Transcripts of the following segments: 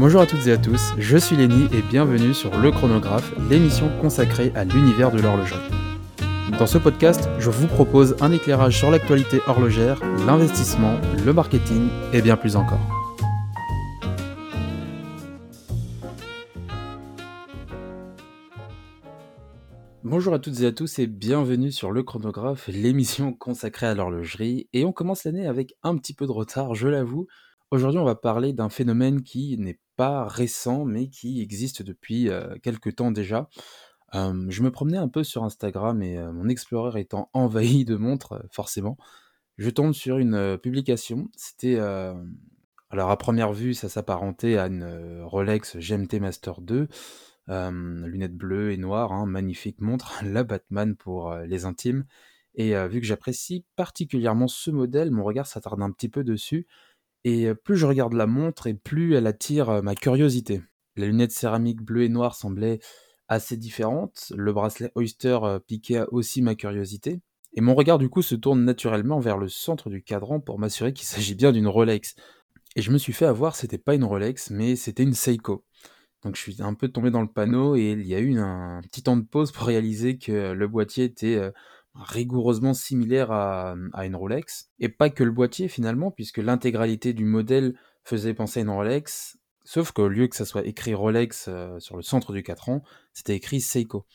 Bonjour à toutes et à tous, je suis Lenny et bienvenue sur Le Chronographe, l'émission consacrée à l'univers de l'horlogerie. Dans ce podcast, je vous propose un éclairage sur l'actualité horlogère, l'investissement, le marketing et bien plus encore. Bonjour à toutes et à tous et bienvenue sur Le Chronographe, l'émission consacrée à l'horlogerie. Et on commence l'année avec un petit peu de retard, je l'avoue. Aujourd'hui, on va parler d'un phénomène qui n'est récent, mais qui existe depuis quelques temps déjà. Je me promenais un peu sur Instagram et mon Explorer étant envahi de montres, forcément, je tombe sur une publication. C'était, alors à première vue, ça s'apparentait à une Rolex GMT Master 2, euh, lunettes bleues et noires, hein, magnifique montre, la Batman pour les intimes. Et vu que j'apprécie particulièrement ce modèle, mon regard s'attarde un petit peu dessus. Et euh, plus je regarde la montre et plus elle attire euh, ma curiosité. La lunette céramique bleue et noire semblait assez différente. Le bracelet Oyster euh, piquait aussi ma curiosité. Et mon regard du coup se tourne naturellement vers le centre du cadran pour m'assurer qu'il s'agit bien d'une Rolex. Et je me suis fait avoir, c'était pas une Rolex, mais c'était une Seiko. Donc je suis un peu tombé dans le panneau et il y a eu un petit temps de pause pour réaliser que le boîtier était rigoureusement similaire à, une Rolex. Et pas que le boîtier finalement, puisque l'intégralité du modèle faisait penser à une Rolex, sauf qu'au lieu que ça soit écrit Rolex euh, sur le centre du cadran, c'était écrit Seiko.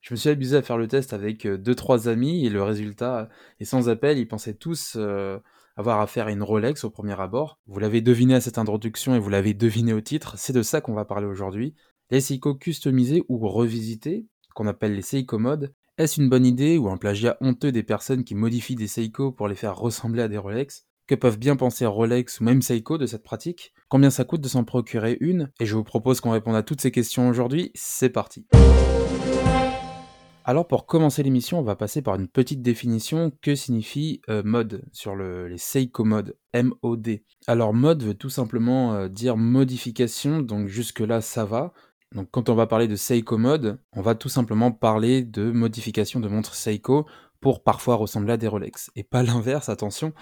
Je me suis amusé à faire le test avec euh, deux trois amis et le résultat est sans appel. Ils pensaient tous euh, avoir affaire à une Rolex au premier abord. Vous l'avez deviné à cette introduction et vous l'avez deviné au titre. C'est de ça qu'on va parler aujourd'hui. Les Seiko customisés ou revisités, qu'on appelle les Seiko Mode, est-ce une bonne idée ou un plagiat honteux des personnes qui modifient des Seiko pour les faire ressembler à des Rolex? Que peuvent bien penser Rolex ou même Seiko de cette pratique? Combien ça coûte de s'en procurer une? Et je vous propose qu'on réponde à toutes ces questions aujourd'hui. C'est parti alors pour commencer l'émission, on va passer par une petite définition. Que signifie euh, mode sur le, les Seiko Mode M-O-D. Alors mode veut tout simplement euh, dire modification, donc jusque là ça va. Donc quand on va parler de Seiko Mode, on va tout simplement parler de modification de montres Seiko pour parfois ressembler à des Rolex. Et pas l'inverse, attention,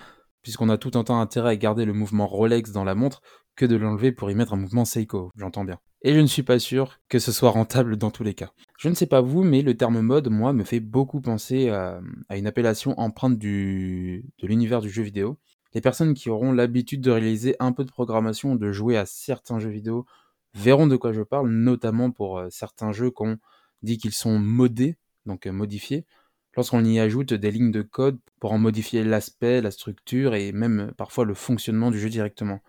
puisqu'on a tout un temps intérêt à garder le mouvement Rolex dans la montre que de l'enlever pour y mettre un mouvement Seiko, j'entends bien. Et je ne suis pas sûr que ce soit rentable dans tous les cas. Je ne sais pas vous, mais le terme mode, moi, me fait beaucoup penser à, une appellation empreinte de l'univers du jeu vidéo. Les personnes qui auront l'habitude de réaliser un peu de programmation, de jouer à certains jeux vidéo, verront de quoi je parle, notamment pour euh, certains jeux qu'on dit qu'ils sont modés, donc euh, modifiés, lorsqu'on y ajoute des lignes de code pour en modifier l'aspect, la structure et même euh, parfois le fonctionnement du jeu directement.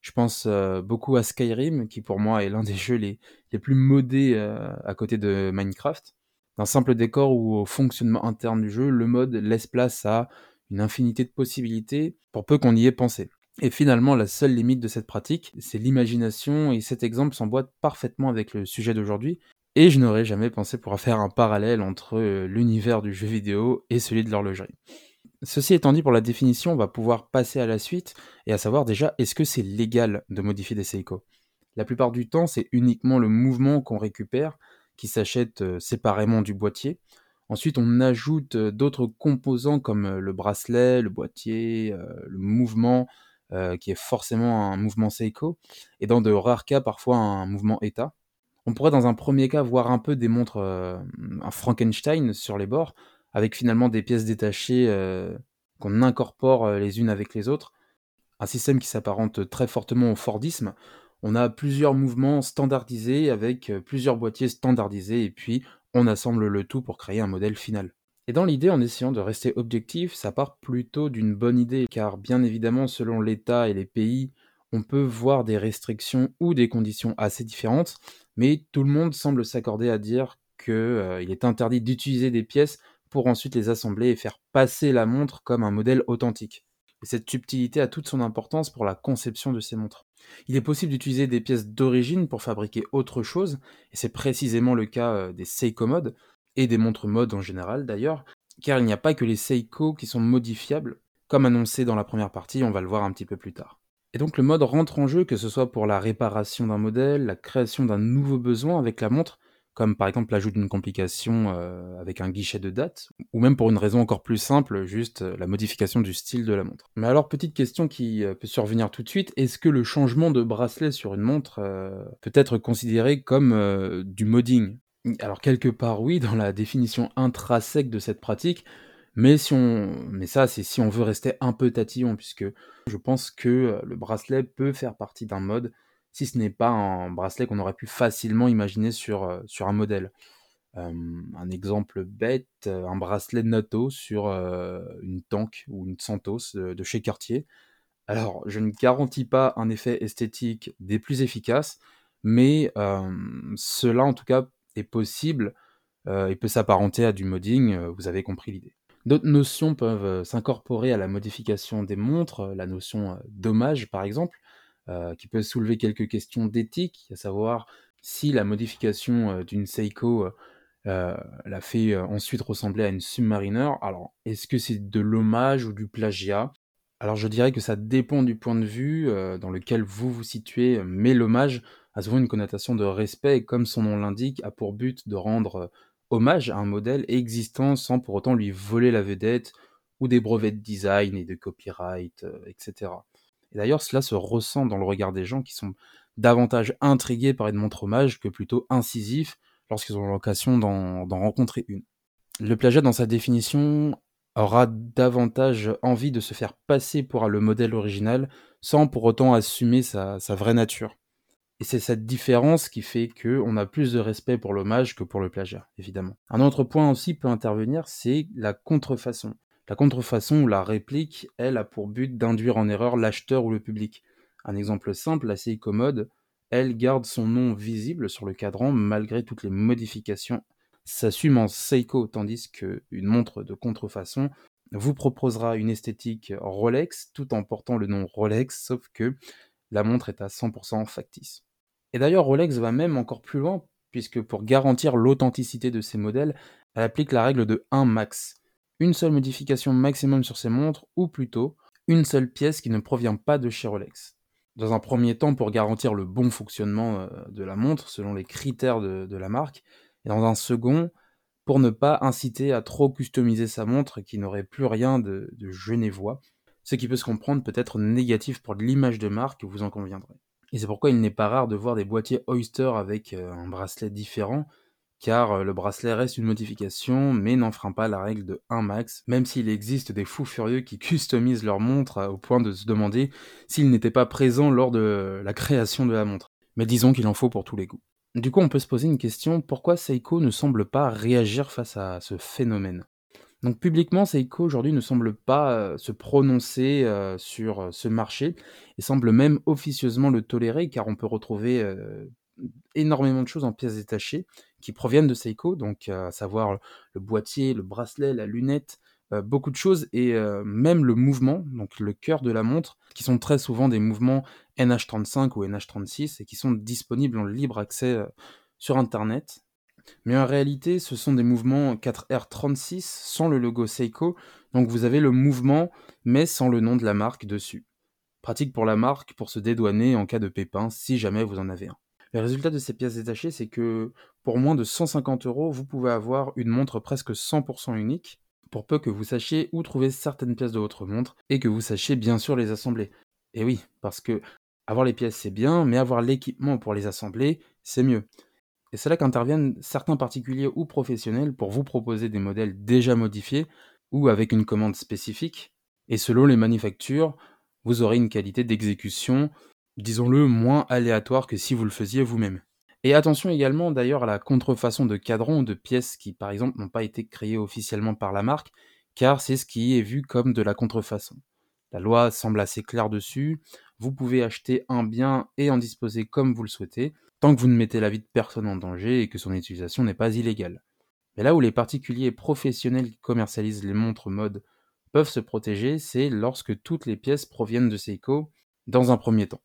Je pense beaucoup à Skyrim, qui pour moi est l'un des jeux les, plus modés à côté de Minecraft. D'un simple décor ou au fonctionnement interne du jeu, le mode laisse place à une infinité de possibilités pour peu qu'on y ait pensé. Et finalement, la seule limite de cette pratique, c'est l'imagination, et cet exemple s'emboîte parfaitement avec le sujet d'aujourd'hui, et je n'aurais jamais pensé pouvoir faire un parallèle entre euh, l'univers du jeu vidéo et celui de l'horlogerie. Ceci étant dit pour la définition, on va pouvoir passer à la suite et à savoir déjà est-ce que c'est légal de modifier des Seiko La plupart du temps, c'est uniquement le mouvement qu'on récupère qui s'achète euh, séparément du boîtier. Ensuite, on ajoute euh, d'autres composants comme le bracelet, le boîtier, le mouvement euh, qui est forcément un mouvement Seiko et dans de rares cas parfois un mouvement ETA. On pourrait dans un premier cas voir un peu des montres euh, un Frankenstein sur les bords avec finalement des pièces détachées euh, qu'on incorpore les unes avec les autres. Un système qui s'apparente très fortement au Fordisme. On a plusieurs mouvements standardisés avec plusieurs boîtiers standardisés et puis on assemble le tout pour créer un modèle final. Et dans l'idée, en essayant de rester objectif, ça part plutôt d'une bonne idée, car bien évidemment, selon l'État et les pays, on peut voir des restrictions ou des conditions assez différentes, mais tout le monde semble s'accorder à dire qu'il euh, est interdit d'utiliser des pièces pour ensuite les assembler et faire passer la montre comme un modèle authentique. Et cette subtilité a toute son importance pour la conception de ces montres. Il est possible d'utiliser des pièces d'origine pour fabriquer autre chose, et c'est précisément le cas euh, des Seiko Mode, et des montres mode en général d'ailleurs, car il n'y a pas que les Seiko qui sont modifiables, comme annoncé dans la première partie, on va le voir un petit peu plus tard. Et donc le mode rentre en jeu, que ce soit pour la réparation d'un modèle, la création d'un nouveau besoin avec la montre, comme par exemple l'ajout d'une complication euh, avec un guichet de date, ou même pour une raison encore plus simple, juste euh, la modification du style de la montre. Mais alors, petite question qui euh, peut survenir tout de suite, est-ce que le changement de bracelet sur une montre peut être considéré comme du modding? Alors quelque part oui, dans la définition intrinsèque de cette pratique, mais si on mais ça, c'est si on veut rester un peu tatillon, puisque je pense que le bracelet peut faire partie d'un mode si ce n'est pas un bracelet qu'on aurait pu facilement imaginer sur, euh, un modèle. un exemple bête, euh, un bracelet Nato sur euh, une Tank ou une Santos de, chez Cartier. Alors, je ne garantis pas un effet esthétique des plus efficaces, mais cela en tout cas est possible et peut s'apparenter à du modding, vous avez compris l'idée. D'autres notions peuvent s'incorporer à la modification des montres, la notion d'hommage par exemple, euh, qui peut soulever quelques questions d'éthique, à savoir si la modification euh, d'une Seiko euh, la fait ensuite ressembler à une Submariner. Alors, est-ce que c'est de l'hommage ou du plagiat? Alors, je dirais que ça dépend du point de vue dans lequel vous vous situez, mais l'hommage a souvent une connotation de respect comme son nom l'indique, a pour but de rendre hommage à un modèle existant sans pour autant lui voler la vedette ou des brevets de design et de copyright, etc. Et d'ailleurs, cela se ressent dans le regard des gens qui sont davantage intrigués par une montre hommage que plutôt incisifs lorsqu'ils ont l'occasion d'en rencontrer une. Le plagiat, dans sa définition, aura davantage envie de se faire passer pour le modèle original sans pour autant assumer sa, vraie nature. Et c'est cette différence qui fait qu'on a plus de respect pour l'hommage que pour le plagiat, évidemment. Un autre point aussi peut intervenir, c'est la contrefaçon. La contrefaçon ou la réplique, elle, a pour but d'induire en erreur l'acheteur ou le public. Un exemple simple, assez commode, elle garde son nom visible sur le cadran malgré toutes les modifications. S'assume en Seiko, tandis qu'une montre de contrefaçon vous proposera une esthétique Rolex tout en portant le nom Rolex, sauf que la montre est à 100% factice. Et d'ailleurs, Rolex va même encore plus loin, puisque pour garantir l'authenticité de ses modèles, elle applique la règle de 1 max une seule modification maximum sur ces montres, ou plutôt une seule pièce qui ne provient pas de chez Rolex. Dans un premier temps, pour garantir le bon fonctionnement euh, de la montre selon les critères de, la marque, et dans un second, pour ne pas inciter à trop customiser sa montre qui n'aurait plus rien de, de ce qui peut se comprendre peut être négatif pour l'image de marque, vous en conviendrez. Et c'est pourquoi il n'est pas rare de voir des boîtiers Oyster avec euh, un bracelet différent, car euh, le bracelet reste une modification, mais n'enfreint pas la règle de 1 max, même s'il existe des fous furieux qui customisent leur montre euh, au point de se demander s'ils n'étaient pas présents lors de la création de la montre. Mais disons qu'il en faut pour tous les goûts. Du coup, on peut se poser une question, pourquoi Seiko ne semble pas réagir face à ce phénomène? Donc publiquement, Seiko aujourd'hui ne semble pas euh, se prononcer sur ce marché et semble même officieusement le tolérer car on peut retrouver énormément de choses en pièces détachées qui proviennent de Seiko, donc à savoir le boîtier, le bracelet, la lunette, euh, beaucoup de choses et euh, même le mouvement, donc le cœur de la montre, qui sont très souvent des mouvements NH35 ou NH36 et qui sont disponibles en libre accès euh, sur Internet. Mais en réalité, ce sont des mouvements 4R36 sans le logo Seiko, donc vous avez le mouvement mais sans le nom de la marque dessus. Pratique pour la marque pour se dédouaner en cas de pépin si jamais vous en avez un. Le résultat de ces pièces détachées, c'est que pour moins de 150 euros, vous pouvez avoir une montre presque 100% unique, pour peu que vous sachiez où trouver certaines pièces de votre montre et que vous sachiez bien sûr les assembler. Et oui, parce que avoir les pièces c'est bien, mais avoir l'équipement pour les assembler, c'est mieux. Et c'est là qu'interviennent certains particuliers ou professionnels pour vous proposer des modèles déjà modifiés ou avec une commande spécifique. Et selon les manufactures, vous aurez une qualité d'exécution disons-le, moins aléatoire que si vous le faisiez vous-même. Et attention également d'ailleurs à la contrefaçon de cadrans ou de pièces qui par exemple n'ont pas été créées officiellement par la marque, car c'est ce qui est vu comme de la contrefaçon. La loi semble assez claire dessus, vous pouvez acheter un bien et en disposer comme vous le souhaitez, tant que vous ne mettez la vie de personne en danger et que son utilisation n'est pas illégale. Mais là où les particuliers professionnels qui commercialisent les montres mode peuvent se protéger, c'est lorsque toutes les pièces proviennent de Seiko dans un premier temps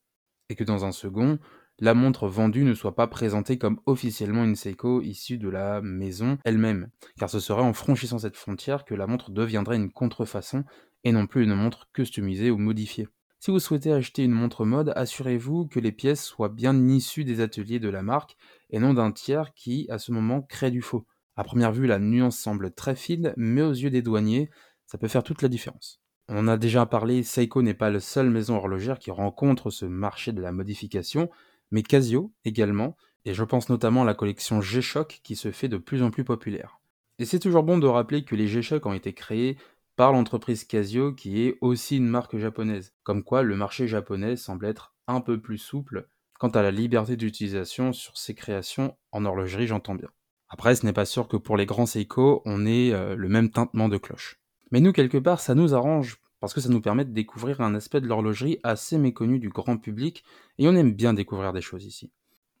et que dans un second, la montre vendue ne soit pas présentée comme officiellement une Seiko issue de la maison elle-même, car ce serait en franchissant cette frontière que la montre deviendrait une contrefaçon et non plus une montre customisée ou modifiée. Si vous souhaitez acheter une montre mode, assurez-vous que les pièces soient bien issues des ateliers de la marque et non d'un tiers qui, à ce moment, crée du faux. À première vue, la nuance semble très fine, mais aux yeux des douaniers, ça peut faire toute la différence. On a déjà parlé, Seiko n'est pas la seule maison horlogère qui rencontre ce marché de la modification, mais Casio également, et je pense notamment à la collection G-Shock qui se fait de plus en plus populaire. Et c'est toujours bon de rappeler que les G-Shock ont été créés par l'entreprise Casio qui est aussi une marque japonaise, comme quoi le marché japonais semble être un peu plus souple quant à la liberté d'utilisation sur ses créations en horlogerie, j'entends bien. Après, ce n'est pas sûr que pour les grands Seiko, on ait euh, le même tintement de cloche. Mais nous, quelque part, ça nous arrange, parce que ça nous permet de découvrir un aspect de l'horlogerie assez méconnu du grand public, et on aime bien découvrir des choses ici.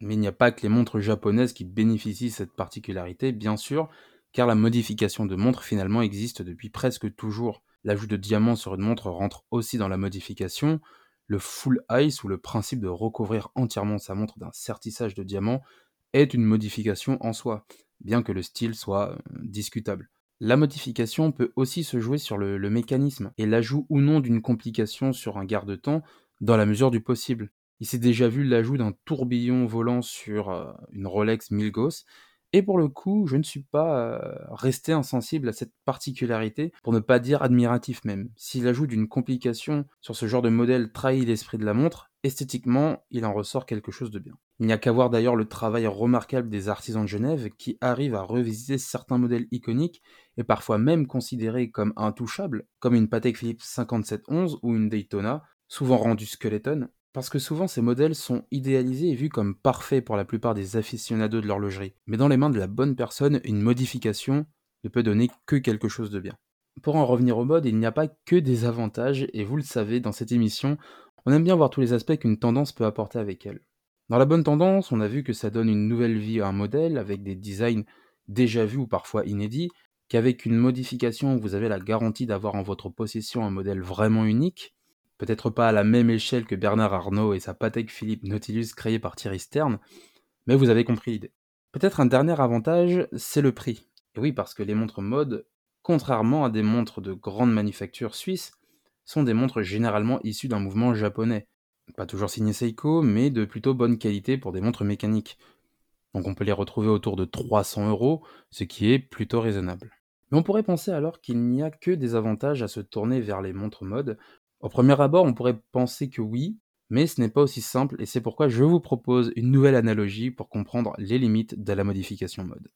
Mais il n'y a pas que les montres japonaises qui bénéficient de cette particularité, bien sûr, car la modification de montres finalement existe depuis presque toujours. L'ajout de diamants sur une montre rentre aussi dans la modification. Le full ice, ou le principe de recouvrir entièrement sa montre d'un sertissage de diamants, est une modification en soi, bien que le style soit euh, discutable. La modification peut aussi se jouer sur le, le mécanisme et l'ajout ou non d'une complication sur un garde-temps dans la mesure du possible. Il s'est déjà vu l'ajout d'un tourbillon volant sur euh, une Rolex Milgauss, et pour le coup, je ne suis pas euh, resté insensible à cette particularité, pour ne pas dire admiratif même. Si l'ajout d'une complication sur ce genre de modèle trahit l'esprit de la montre, esthétiquement, il en ressort quelque chose de bien. Il n'y a qu'à voir d'ailleurs le travail remarquable des artisans de Genève qui arrivent à revisiter certains modèles iconiques et parfois même considérés comme intouchables, comme une Patek Philippe 5711 ou une Daytona, souvent rendue skeleton, parce que souvent ces modèles sont idéalisés et vus comme parfaits pour la plupart des aficionados de l'horlogerie. Mais dans les mains de la bonne personne, une modification ne peut donner que quelque chose de bien. Pour en revenir au mode, il n'y a pas que des avantages, et vous le savez, dans cette émission, on aime bien voir tous les aspects qu'une tendance peut apporter avec elle. Dans la bonne tendance, on a vu que ça donne une nouvelle vie à un modèle avec des designs déjà vus ou parfois inédits, qu'avec une modification, vous avez la garantie d'avoir en votre possession un modèle vraiment unique, Peut-être pas à la même échelle que Bernard Arnault et sa Patek Philippe Nautilus créée par Thierry Stern, mais vous avez compris l'idée. Peut-être un dernier avantage, c'est le prix. Et oui, parce que les montres mode, contrairement à des montres de grande manufacture suisse, sont des montres généralement issues d'un mouvement japonais. Pas toujours signé Seiko, mais de plutôt bonne qualité pour des montres mécaniques. Donc on peut les retrouver autour de 300 euros, ce qui est plutôt raisonnable. Mais on pourrait penser alors qu'il n'y a que des avantages à se tourner vers les montres mode, au premier abord, on pourrait penser que oui, mais ce n'est pas aussi simple et c'est pourquoi je vous propose une nouvelle analogie pour comprendre les limites de la modification mode.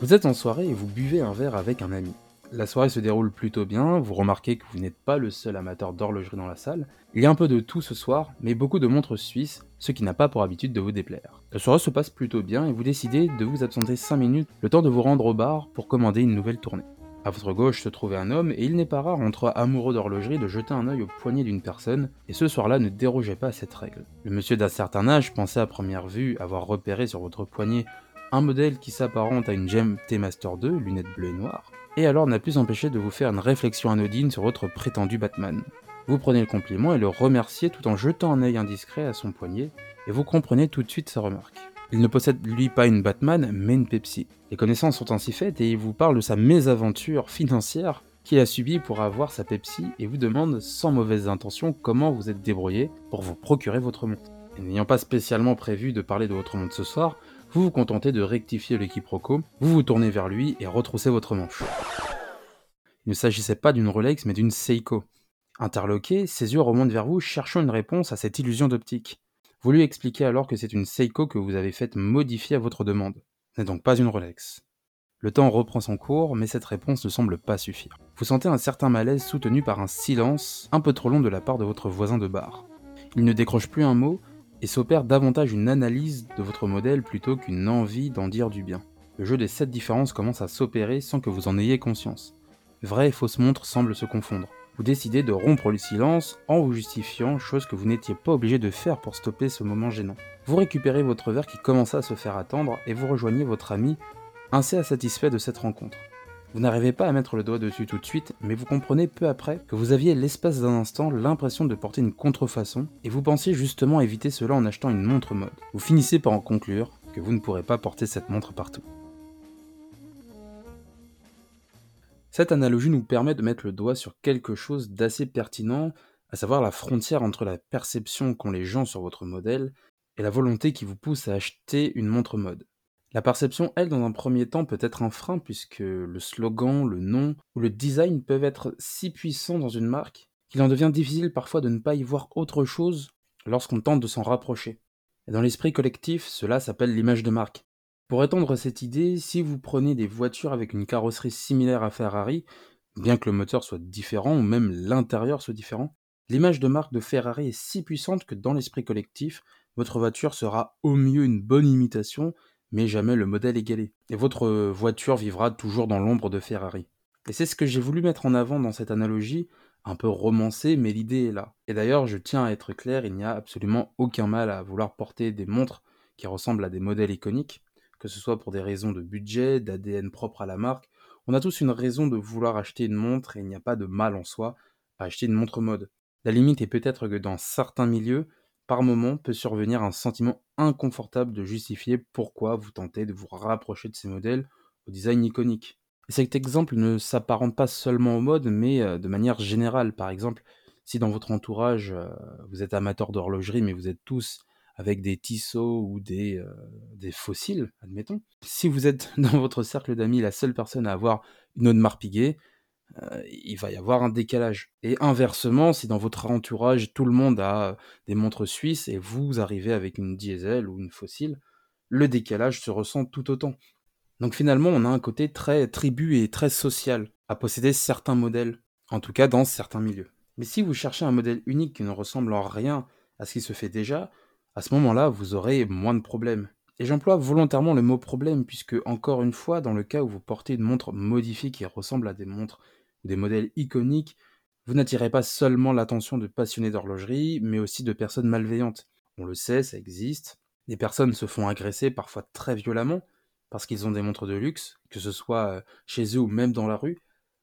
Vous êtes en soirée et vous buvez un verre avec un ami. La soirée se déroule plutôt bien, vous remarquez que vous n'êtes pas le seul amateur d'horlogerie dans la salle. Il y a un peu de tout ce soir, mais beaucoup de montres suisses, ce qui n'a pas pour habitude de vous déplaire. La soirée se passe plutôt bien et vous décidez de vous absenter 5 minutes, le temps de vous rendre au bar pour commander une nouvelle tournée. À votre gauche se trouvait un homme, et il n'est pas rare entre amoureux d'horlogerie de jeter un œil au poignet d'une personne, et ce soir-là ne dérogeait pas à cette règle. Le monsieur d'un certain âge pensait à première vue avoir repéré sur votre poignet un modèle qui s'apparente à une gemme T-Master 2, lunettes bleues et noires, et alors n'a pu s'empêcher de vous faire une réflexion anodine sur votre prétendu Batman. Vous prenez le compliment et le remerciez tout en jetant un œil indiscret à son poignet, et vous comprenez tout de suite sa remarque. Il ne possède lui pas une Batman, mais une Pepsi. Les connaissances sont ainsi faites et il vous parle de sa mésaventure financière qu'il a subie pour avoir sa Pepsi et vous demande sans mauvaise intention comment vous êtes débrouillé pour vous procurer votre montre. N'ayant pas spécialement prévu de parler de votre montre ce soir, vous vous contentez de rectifier le quiproquo, vous vous tournez vers lui et retroussez votre manche. Il ne s'agissait pas d'une Rolex mais d'une Seiko. Interloqué, ses yeux remontent vers vous, cherchant une réponse à cette illusion d'optique. Vous lui expliquez alors que c'est une Seiko que vous avez faite modifier à votre demande. Ce n'est donc pas une Rolex. Le temps reprend son cours, mais cette réponse ne semble pas suffire. Vous sentez un certain malaise soutenu par un silence un peu trop long de la part de votre voisin de bar. Il ne décroche plus un mot, et s'opère davantage une analyse de votre modèle plutôt qu'une envie d'en dire du bien. Le jeu des 7 différences commence à s'opérer sans que vous en ayez conscience. Vraie et fausse montre semblent se confondre. Vous décidez de rompre le silence en vous justifiant, chose que vous n'étiez pas obligé de faire pour stopper ce moment gênant. Vous récupérez votre verre qui commença à se faire attendre et vous rejoignez votre ami, assez satisfait de cette rencontre. Vous n'arrivez pas à mettre le doigt dessus tout de suite, mais vous comprenez peu après que vous aviez l'espace d'un instant l'impression de porter une contrefaçon, et vous pensiez justement éviter cela en achetant une montre mode. Vous finissez par en conclure que vous ne pourrez pas porter cette montre partout. Cette analogie nous permet de mettre le doigt sur quelque chose d'assez pertinent, à savoir la frontière entre la perception qu'ont les gens sur votre modèle et la volonté qui vous pousse à acheter une montre mode. La perception, elle, dans un premier temps, peut être un frein puisque le slogan, le nom ou le design peuvent être si puissants dans une marque qu'il en devient difficile parfois de ne pas y voir autre chose lorsqu'on tente de s'en rapprocher. Et dans l'esprit collectif, cela s'appelle l'image de marque. Pour étendre cette idée, si vous prenez des voitures avec une carrosserie similaire à Ferrari, bien que le moteur soit différent ou même l'intérieur soit différent, l'image de marque de Ferrari est si puissante que dans l'esprit collectif, votre voiture sera au mieux une bonne imitation mais jamais le modèle égalé. Et votre voiture vivra toujours dans l'ombre de Ferrari. Et c'est ce que j'ai voulu mettre en avant dans cette analogie, un peu romancée, mais l'idée est là. Et d'ailleurs, je tiens à être clair, il n'y a absolument aucun mal à vouloir porter des montres qui ressemblent à des modèles iconiques, que ce soit pour des raisons de budget, d'ADN propre à la marque. On a tous une raison de vouloir acheter une montre et il n'y a pas de mal en soi à acheter une montre mode. La limite est peut-être que dans certains milieux, par moment peut survenir un sentiment inconfortable de justifier pourquoi vous tentez de vous rapprocher de ces modèles au design iconique. cet exemple ne s'apparente pas seulement aux modes, mais euh, de manière générale. Par exemple, si dans votre entourage, euh, vous êtes amateur d'horlogerie, mais vous êtes tous avec des Tissot ou des, euh, des fossiles, admettons. Si vous êtes dans votre cercle d'amis la seule personne à avoir une Audemars Piguet, euh, il va y avoir un décalage. Et inversement, si dans votre entourage tout le monde a des montres suisses et vous arrivez avec une diesel ou une fossile, le décalage se ressent tout autant. Donc finalement, on a un côté très tribu et très social à posséder certains modèles, en tout cas dans certains milieux. Mais si vous cherchez un modèle unique qui ne ressemble en rien à ce qui se fait déjà, à ce moment-là, vous aurez moins de problèmes. Et j'emploie volontairement le mot problème, puisque, encore une fois, dans le cas où vous portez une montre modifiée qui ressemble à des montres des modèles iconiques, vous n'attirez pas seulement l'attention de passionnés d'horlogerie, mais aussi de personnes malveillantes. On le sait, ça existe. Des personnes se font agresser parfois très violemment parce qu'ils ont des montres de luxe, que ce soit euh, chez eux ou même dans la rue.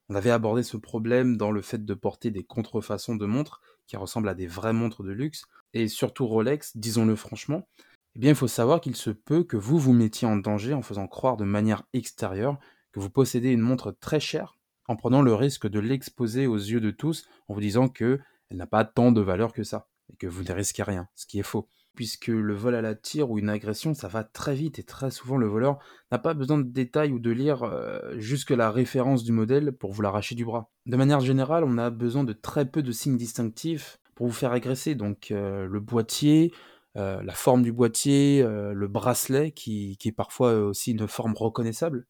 On avait abordé ce problème dans le fait de porter des contrefaçons de montres qui ressemblent à des vraies montres de luxe, et surtout Rolex, disons-le franchement, eh bien il faut savoir qu'il se peut que vous vous mettiez en danger en faisant croire de manière extérieure que vous possédez une montre très chère, en prenant le risque de l'exposer aux yeux de tous en vous disant que elle n'a pas tant de valeur que ça, et que vous ne risquez rien, ce qui est faux. Puisque le vol à la tire ou une agression, ça va très vite et très souvent le voleur n'a pas besoin de détails ou de lire euh, jusque la référence du modèle pour vous l'arracher du bras. De manière générale, on a besoin de très peu de signes distinctifs pour vous faire agresser, donc euh, le boîtier, euh, la forme du boîtier, euh, le bracelet, qui, est parfois aussi une forme reconnaissable.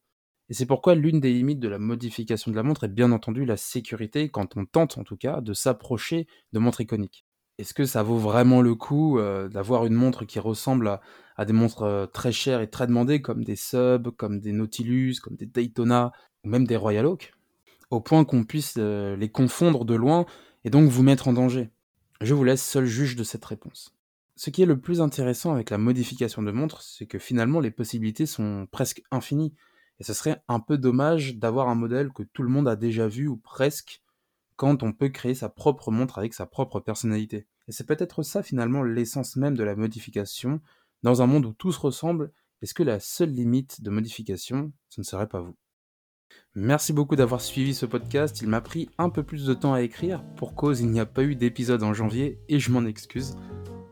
Et c'est pourquoi l'une des limites de la modification de la montre est bien entendu la sécurité, quand on tente en tout cas de s'approcher de montres iconiques. Est-ce que ça vaut vraiment le coup euh, d'avoir une montre qui ressemble à, des montres très chères et très demandées, comme des Sub, comme des Nautilus, comme des Daytona, ou même des Royal Oak, au point qu'on puisse les confondre de loin et donc vous mettre en danger? Je vous laisse seul juge de cette réponse. Ce qui est le plus intéressant avec la modification de montre, c'est que finalement les possibilités sont presque infinies. Et ce serait un peu dommage d'avoir un modèle que tout le monde a déjà vu ou presque, quand on peut créer sa propre montre avec sa propre personnalité. Et c'est peut-être ça finalement l'essence même de la modification. Dans un monde où tout se ressemble, est-ce que la seule limite de modification, ce ne serait pas vous? Merci beaucoup d'avoir suivi ce podcast. Il m'a pris un peu plus de temps à écrire. Pour cause, il n'y a pas eu d'épisode en janvier et je m'en excuse.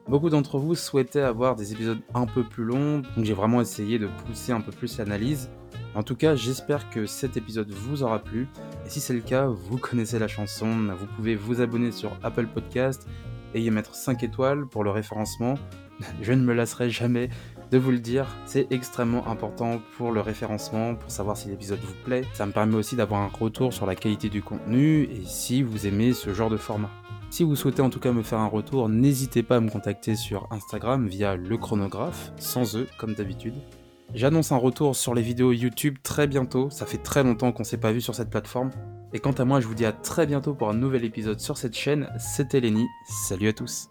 Beaucoup d'entre vous souhaitaient avoir des épisodes un peu plus longs, donc j'ai vraiment essayé de pousser un peu plus l'analyse. En tout cas, j'espère que cet épisode vous aura plu. Et si c'est le cas, vous connaissez la chanson, vous pouvez vous abonner sur Apple Podcast et y mettre 5 étoiles pour le référencement. Je ne me lasserai jamais de vous le dire, c'est extrêmement important pour le référencement, pour savoir si l'épisode vous plaît. Ça me permet aussi d'avoir un retour sur la qualité du contenu et si vous aimez ce genre de format. Si vous souhaitez en tout cas me faire un retour, n'hésitez pas à me contacter sur Instagram via le chronographe, sans E comme d'habitude. J'annonce un retour sur les vidéos YouTube très bientôt, ça fait très longtemps qu'on s'est pas vu sur cette plateforme. Et quant à moi, je vous dis à très bientôt pour un nouvel épisode sur cette chaîne, c'était Lenny, salut à tous